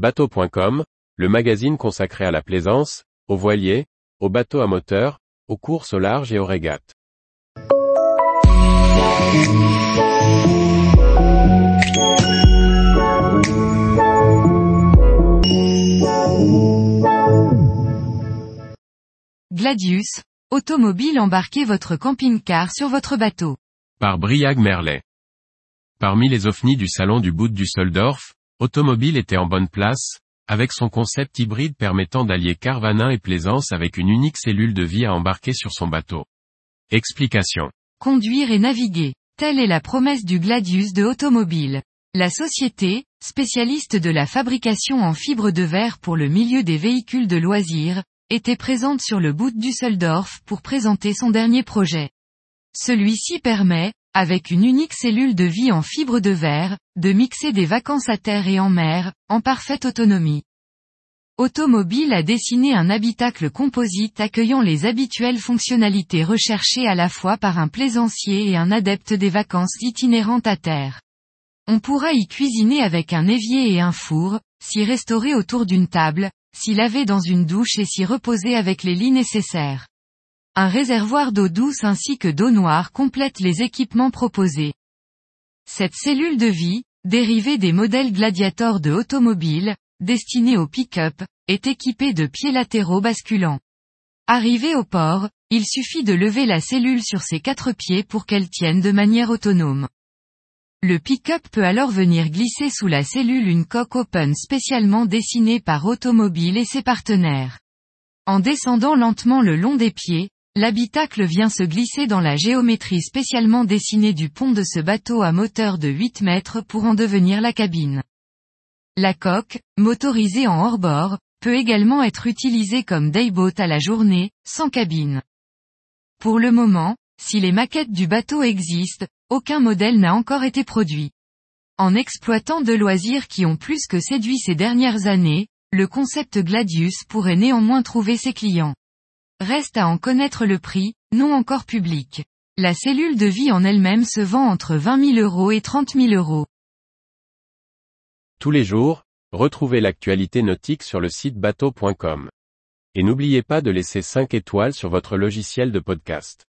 Bateau.com, le magazine consacré à la plaisance, aux voiliers, aux bateaux à moteur, aux courses au large et aux régates. Gladius, automobile embarquez votre camping-car sur votre bateau. Par Briag Merlet. Parmi les ovnis du salon du bout du Soldorf, Automobile était en bonne place, avec son concept hybride permettant d'allier caravanin et plaisance avec une unique cellule de vie à embarquer sur son bateau. Explication. Conduire et naviguer. Telle est la promesse du Gladius de Automobile. La société, spécialiste de la fabrication en fibre de verre pour le milieu des véhicules de loisirs, était présente sur le bout du Düsseldorf pour présenter son dernier projet. Celui-ci permet, avec une unique cellule de vie en fibre de verre, de mixer des vacances à terre et en mer, en parfaite autonomie. Automobile a dessiné un habitacle composite accueillant les habituelles fonctionnalités recherchées à la fois par un plaisancier et un adepte des vacances itinérantes à terre. On pourra y cuisiner avec un évier et un four, s'y restaurer autour d'une table, s'y laver dans une douche et s'y reposer avec les lits nécessaires. Un réservoir d'eau douce ainsi que d'eau noire complètent les équipements proposés. Cette cellule de vie, dérivée des modèles Gladiator de automobile, destinée au pick-up, est équipée de pieds latéraux basculants. Arrivé au port, il suffit de lever la cellule sur ses quatre pieds pour qu'elle tienne de manière autonome. Le pick-up peut alors venir glisser sous la cellule une coque open spécialement dessinée par Automobile et ses partenaires. En descendant lentement le long des pieds, l'habitacle vient se glisser dans la géométrie spécialement dessinée du pont de ce bateau à moteur de 8 mètres pour en devenir la cabine. La coque, motorisée en hors-bord, peut également être utilisée comme dayboat à la journée, sans cabine. Pour le moment, si les maquettes du bateau existent, aucun modèle n'a encore été produit. En exploitant deux loisirs qui ont plus que séduit ces dernières années, le concept Gladius pourrait néanmoins trouver ses clients. Reste à en connaître le prix, non encore public. La cellule de vie en elle-même se vend entre 20 000 euros et 30 000 euros. Tous les jours, retrouvez l'actualité nautique sur le site bateau.com. Et n'oubliez pas de laisser 5 étoiles sur votre logiciel de podcast.